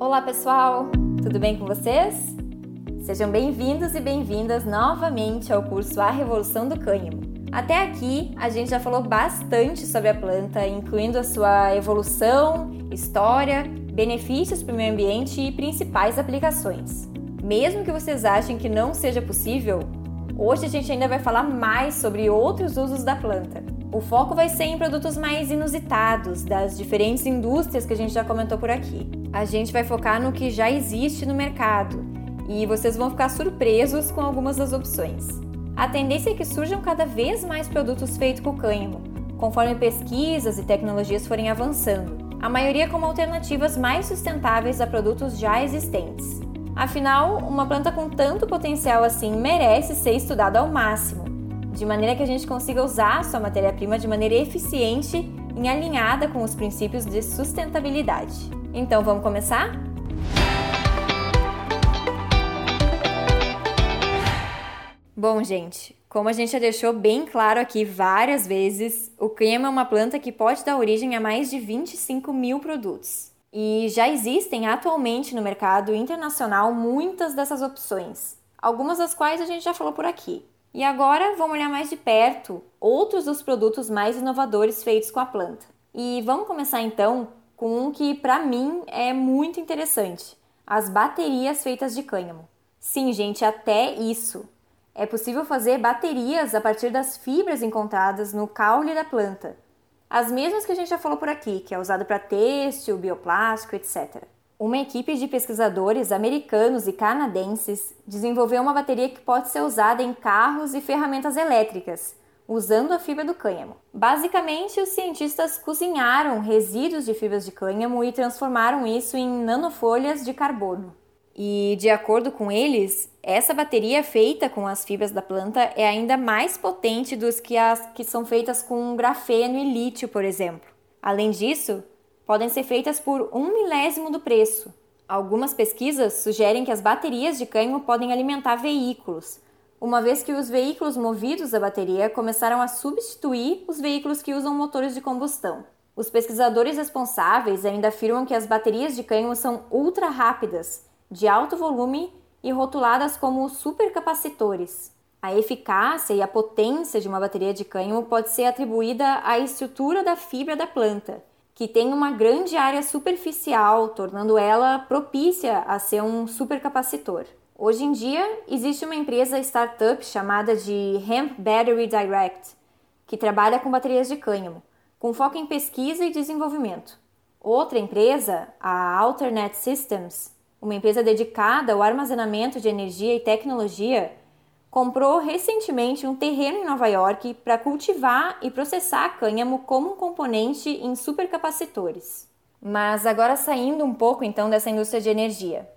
Olá pessoal, tudo bem com vocês? Sejam bem-vindos e bem-vindas novamente ao curso A Revolução do Cânhamo. Até aqui a gente já falou bastante sobre a planta, incluindo a sua evolução, história, benefícios para o meio ambiente e principais aplicações. Mesmo que vocês achem que não seja possível, hoje a gente ainda vai falar mais sobre outros usos da planta. O foco vai ser em produtos mais inusitados das diferentes indústrias que a gente já comentou por aqui. A gente vai focar no que já existe no mercado e vocês vão ficar surpresos com algumas das opções. A tendência é que surjam cada vez mais produtos feitos com cânhamo, conforme pesquisas e tecnologias forem avançando, a maioria como alternativas mais sustentáveis a produtos já existentes. Afinal, uma planta com tanto potencial assim merece ser estudada ao máximo de maneira que a gente consiga usar sua matéria-prima de maneira eficiente e alinhada com os princípios de sustentabilidade. Então, vamos começar? Bom, gente, como a gente já deixou bem claro aqui várias vezes, o cânhamo é uma planta que pode dar origem a mais de 25 mil produtos. E já existem atualmente no mercado internacional muitas dessas opções, algumas das quais a gente já falou por aqui. E agora vamos olhar mais de perto outros dos produtos mais inovadores feitos com a planta. E vamos começar então com um que para mim é muito interessante: as baterias feitas de cânhamo. Sim, gente, até isso. É possível fazer baterias a partir das fibras encontradas no caule da planta. As mesmas que a gente já falou por aqui, que é usado para têxtil, bioplástico, etc. Uma equipe de pesquisadores americanos e canadenses desenvolveu uma bateria que pode ser usada em carros e ferramentas elétricas, usando a fibra do cânhamo. Basicamente, os cientistas cozinharam resíduos de fibras de cânhamo e transformaram isso em nanofolhas de carbono. E, de acordo com eles, essa bateria feita com as fibras da planta é ainda mais potente dos que as que são feitas com grafeno e lítio, por exemplo. Além disso, podem ser feitas por um milésimo do preço. Algumas pesquisas sugerem que as baterias de cânhamo podem alimentar veículos, uma vez que os veículos movidos a bateria começaram a substituir os veículos que usam motores de combustão. Os pesquisadores responsáveis ainda afirmam que as baterias de cânhamo são ultra rápidas, de alto volume e rotuladas como supercapacitores. A eficácia e a potência de uma bateria de cânhamo pode ser atribuída à estrutura da fibra da planta, que tem uma grande área superficial, tornando ela propícia a ser um supercapacitor. Hoje em dia, existe uma empresa startup chamada de Hemp Battery Direct, que trabalha com baterias de cânhamo, com foco em pesquisa e desenvolvimento. Outra empresa, a Alternate Systems, uma empresa dedicada ao armazenamento de energia e tecnologia, comprou recentemente um terreno em Nova York para cultivar e processar cânhamo como um componente em supercapacitores. Mas agora saindo um pouco então dessa indústria de energia.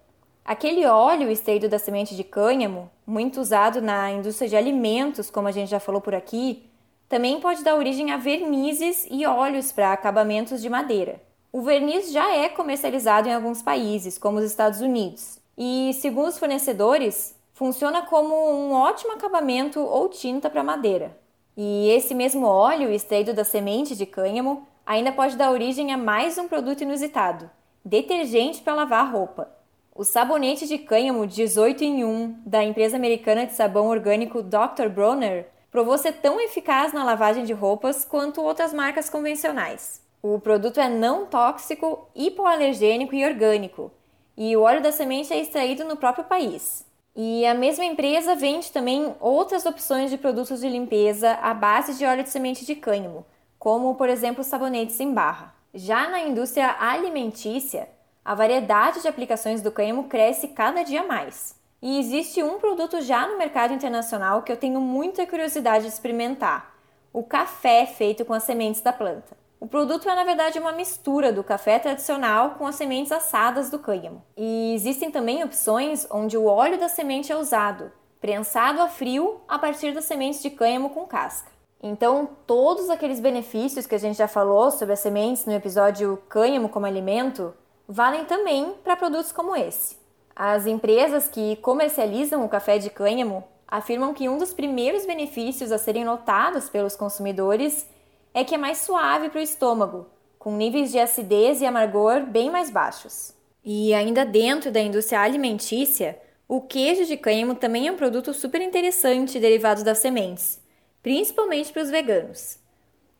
Aquele óleo extraído da semente de cânhamo, muito usado na indústria de alimentos, como a gente já falou por aqui, também pode dar origem a vernizes e óleos para acabamentos de madeira. O verniz já é comercializado em alguns países, como os Estados Unidos, e, segundo os fornecedores, funciona como um ótimo acabamento ou tinta para madeira. E esse mesmo óleo extraído da semente de cânhamo ainda pode dar origem a mais um produto inusitado: detergente para lavar roupa. O sabonete de cânhamo 18 em 1 da empresa americana de sabão orgânico Dr. Bronner provou ser tão eficaz na lavagem de roupas quanto outras marcas convencionais. O produto é não tóxico, hipoalergênico e orgânico, e o óleo da semente é extraído no próprio país. E a mesma empresa vende também outras opções de produtos de limpeza à base de óleo de semente de cânhamo, como por exemplo sabonetes em barra. Já na indústria alimentícia, a variedade de aplicações do cânhamo cresce cada dia mais. E existe um produto já no mercado internacional que eu tenho muita curiosidade de experimentar: o café feito com as sementes da planta. O produto é, na verdade, uma mistura do café tradicional com as sementes assadas do cânhamo. E existem também opções onde o óleo da semente é usado, prensado a frio a partir das sementes de cânhamo com casca. Então, todos aqueles benefícios que a gente já falou sobre as sementes no episódio Cânhamo como Alimento valem também para produtos como esse. As empresas que comercializam o café de cânhamo afirmam que um dos primeiros benefícios a serem notados pelos consumidores é que é mais suave para o estômago, com níveis de acidez e amargor bem mais baixos. E ainda dentro da indústria alimentícia, o queijo de cânhamo também é um produto super interessante derivado das sementes, principalmente para os veganos.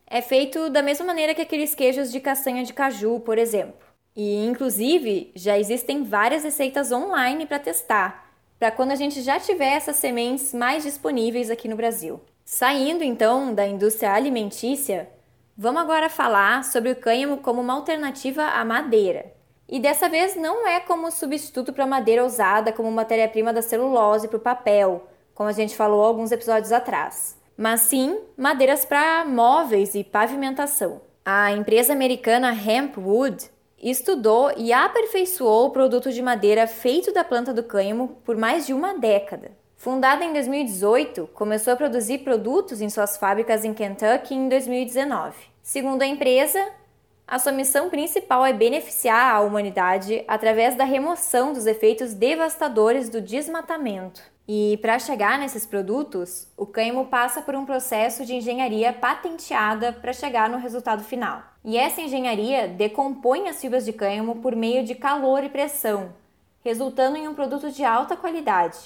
É feito da mesma maneira que aqueles queijos de castanha de caju, por exemplo. E, inclusive, já existem várias receitas online para testar, para quando a gente já tiver essas sementes mais disponíveis aqui no Brasil. Saindo então da indústria alimentícia, vamos agora falar sobre o cânhamo como uma alternativa à madeira. E dessa vez não é como substituto para madeira usada como matéria-prima da celulose para o papel, como a gente falou alguns episódios atrás, mas sim madeiras para móveis e pavimentação. A empresa americana Hempwood estudou e aperfeiçoou o produto de madeira feito da planta do cânhamo por mais de uma década. Fundada em 2018, começou a produzir produtos em suas fábricas em Kentucky em 2019. Segundo a empresa, a sua missão principal é beneficiar a humanidade através da remoção dos efeitos devastadores do desmatamento. E para chegar nesses produtos, o cânhamo passa por um processo de engenharia patenteada para chegar no resultado final. E essa engenharia decompõe as fibras de cânhamo por meio de calor e pressão, resultando em um produto de alta qualidade,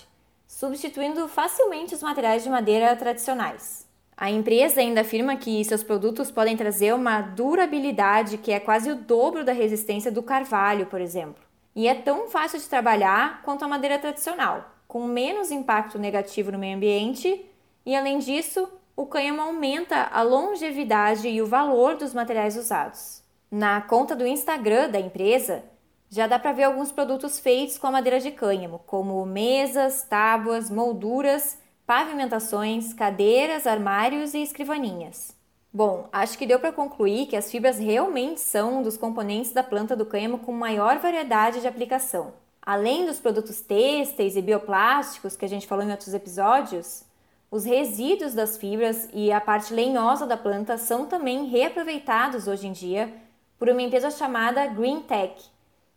substituindo facilmente os materiais de madeira tradicionais. A empresa ainda afirma que seus produtos podem trazer uma durabilidade que é quase o dobro da resistência do carvalho, por exemplo. E é tão fácil de trabalhar quanto a madeira tradicional com menos impacto negativo no meio ambiente e, além disso, o cânhamo aumenta a longevidade e o valor dos materiais usados. Na conta do Instagram da empresa, já dá para ver alguns produtos feitos com a madeira de cânhamo, como mesas, tábuas, molduras, pavimentações, cadeiras, armários e escrivaninhas. Bom, acho que deu para concluir que as fibras realmente são um dos componentes da planta do cânhamo com maior variedade de aplicação. Além dos produtos têxteis e bioplásticos que a gente falou em outros episódios, os resíduos das fibras e a parte lenhosa da planta são também reaproveitados hoje em dia por uma empresa chamada Green Tech,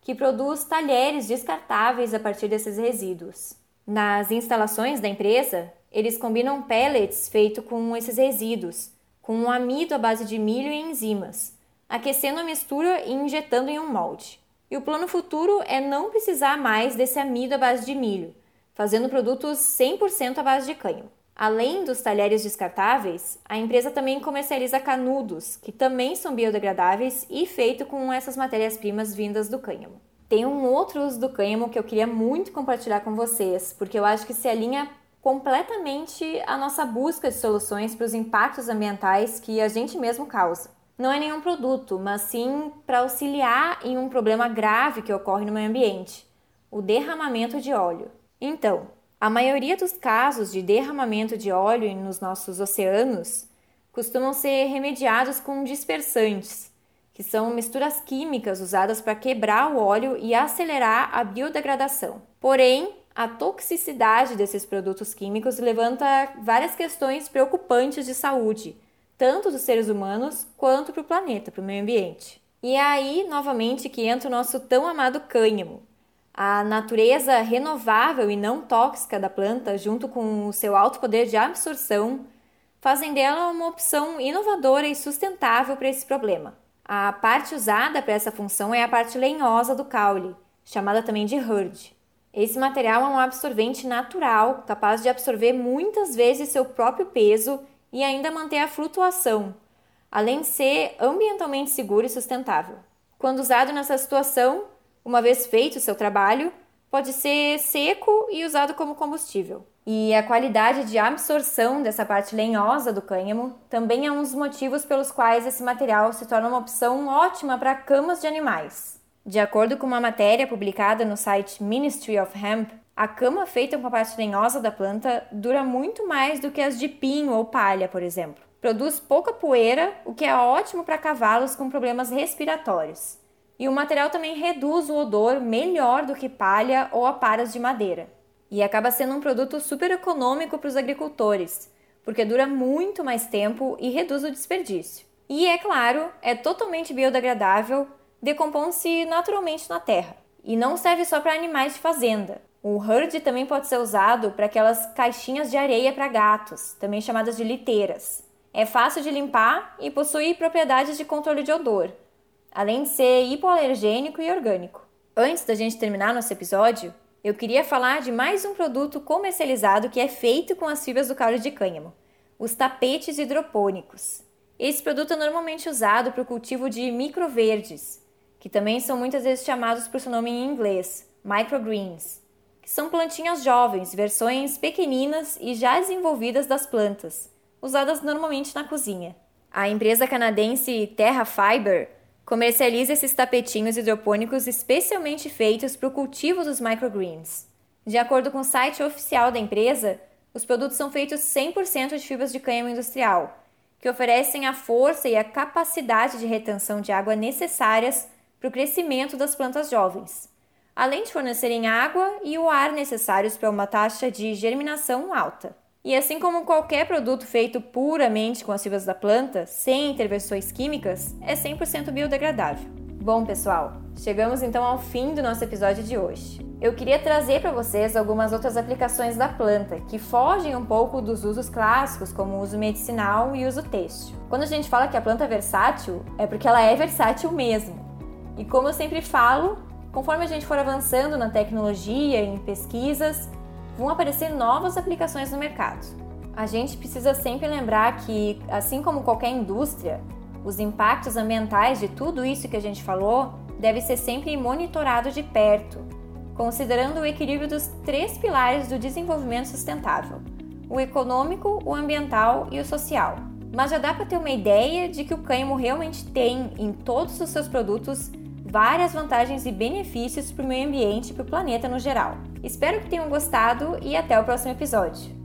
que produz talheres descartáveis a partir desses resíduos. Nas instalações da empresa, eles combinam pellets feitos com esses resíduos, com um amido à base de milho e enzimas, aquecendo a mistura e injetando em um molde. E o plano futuro é não precisar mais desse amido à base de milho, fazendo produtos 100% à base de cânhamo. Além dos talheres descartáveis, a empresa também comercializa canudos, que também são biodegradáveis e feitos com essas matérias-primas vindas do cânhamo. Tem um outro uso do cânhamo que eu queria muito compartilhar com vocês, porque eu acho que se alinha completamente à nossa busca de soluções para os impactos ambientais que a gente mesmo causa não é nenhum produto, mas sim para auxiliar em um problema grave que ocorre no meio ambiente, o derramamento de óleo. Então, a maioria dos casos de derramamento de óleo nos nossos oceanos costumam ser remediados com dispersantes, que são misturas químicas usadas para quebrar o óleo e acelerar a biodegradação. Porém, a toxicidade desses produtos químicos levanta várias questões preocupantes de saúde, tanto dos seres humanos quanto para o planeta, para o meio ambiente. E é aí, novamente, que entra o nosso tão amado cânhamo. A natureza renovável e não tóxica da planta, junto com o seu alto poder de absorção, fazem dela uma opção inovadora e sustentável para esse problema. A parte usada para essa função é a parte lenhosa do caule, chamada também de hurd. Esse material é um absorvente natural, capaz de absorver muitas vezes seu próprio peso e ainda manter a flutuação, além de ser ambientalmente seguro e sustentável. Quando usado nessa situação, uma vez feito o seu trabalho, pode ser seco e usado como combustível. E a qualidade de absorção dessa parte lenhosa do cânhamo também é um dos motivos pelos quais esse material se torna uma opção ótima para camas de animais. De acordo com uma matéria publicada no site Ministry of Hemp, a cama feita com a parte lenhosa da planta dura muito mais do que as de pinho ou palha, por exemplo. Produz pouca poeira, o que é ótimo para cavalos com problemas respiratórios. E o material também reduz o odor melhor do que palha ou aparas de madeira. E acaba sendo um produto super econômico para os agricultores, porque dura muito mais tempo e reduz o desperdício. E é claro, é totalmente biodegradável, decompõe-se naturalmente na terra. E não serve só para animais de fazenda. O hurd também pode ser usado para aquelas caixinhas de areia para gatos, também chamadas de liteiras. É fácil de limpar e possui propriedades de controle de odor, além de ser hipoalergênico e orgânico. Antes da gente terminar nosso episódio, eu queria falar de mais um produto comercializado que é feito com as fibras do caule de cânhamo, os tapetes hidropônicos. Esse produto é normalmente usado para o cultivo de microverdes, que também são muitas vezes chamados por seu nome em inglês, microgreens, que são plantinhas jovens, versões pequeninas e já desenvolvidas das plantas, usadas normalmente na cozinha. A empresa canadense Terra Fiber comercializa esses tapetinhos hidropônicos especialmente feitos para o cultivo dos microgreens. De acordo com o site oficial da empresa, os produtos são feitos 100% de fibras de cânhamo industrial, que oferecem a força e a capacidade de retenção de água necessárias para o crescimento das plantas jovens, além de fornecerem água e o ar necessários para uma taxa de germinação alta. E assim como qualquer produto feito puramente com as fibras da planta, sem intervenções químicas, é 100% biodegradável. Bom, pessoal, chegamos então ao fim do nosso episódio de hoje. Eu queria trazer para vocês algumas outras aplicações da planta que fogem um pouco dos usos clássicos, como o uso medicinal e uso têxtil. Quando a gente fala que a planta é versátil, é porque ela é versátil mesmo. E como eu sempre falo, conforme a gente for avançando na tecnologia, em pesquisas, vão aparecer novas aplicações no mercado. A gente precisa sempre lembrar que, assim como qualquer indústria, os impactos ambientais de tudo isso que a gente falou deve ser sempre monitorado de perto, considerando o equilíbrio dos três pilares do desenvolvimento sustentável: o econômico, o ambiental e o social. Mas já dá para ter uma ideia de que o cânhamo realmente tem em todos os seus produtos várias vantagens e benefícios para o meio ambiente e para o planeta no geral. Espero que tenham gostado e até o próximo episódio.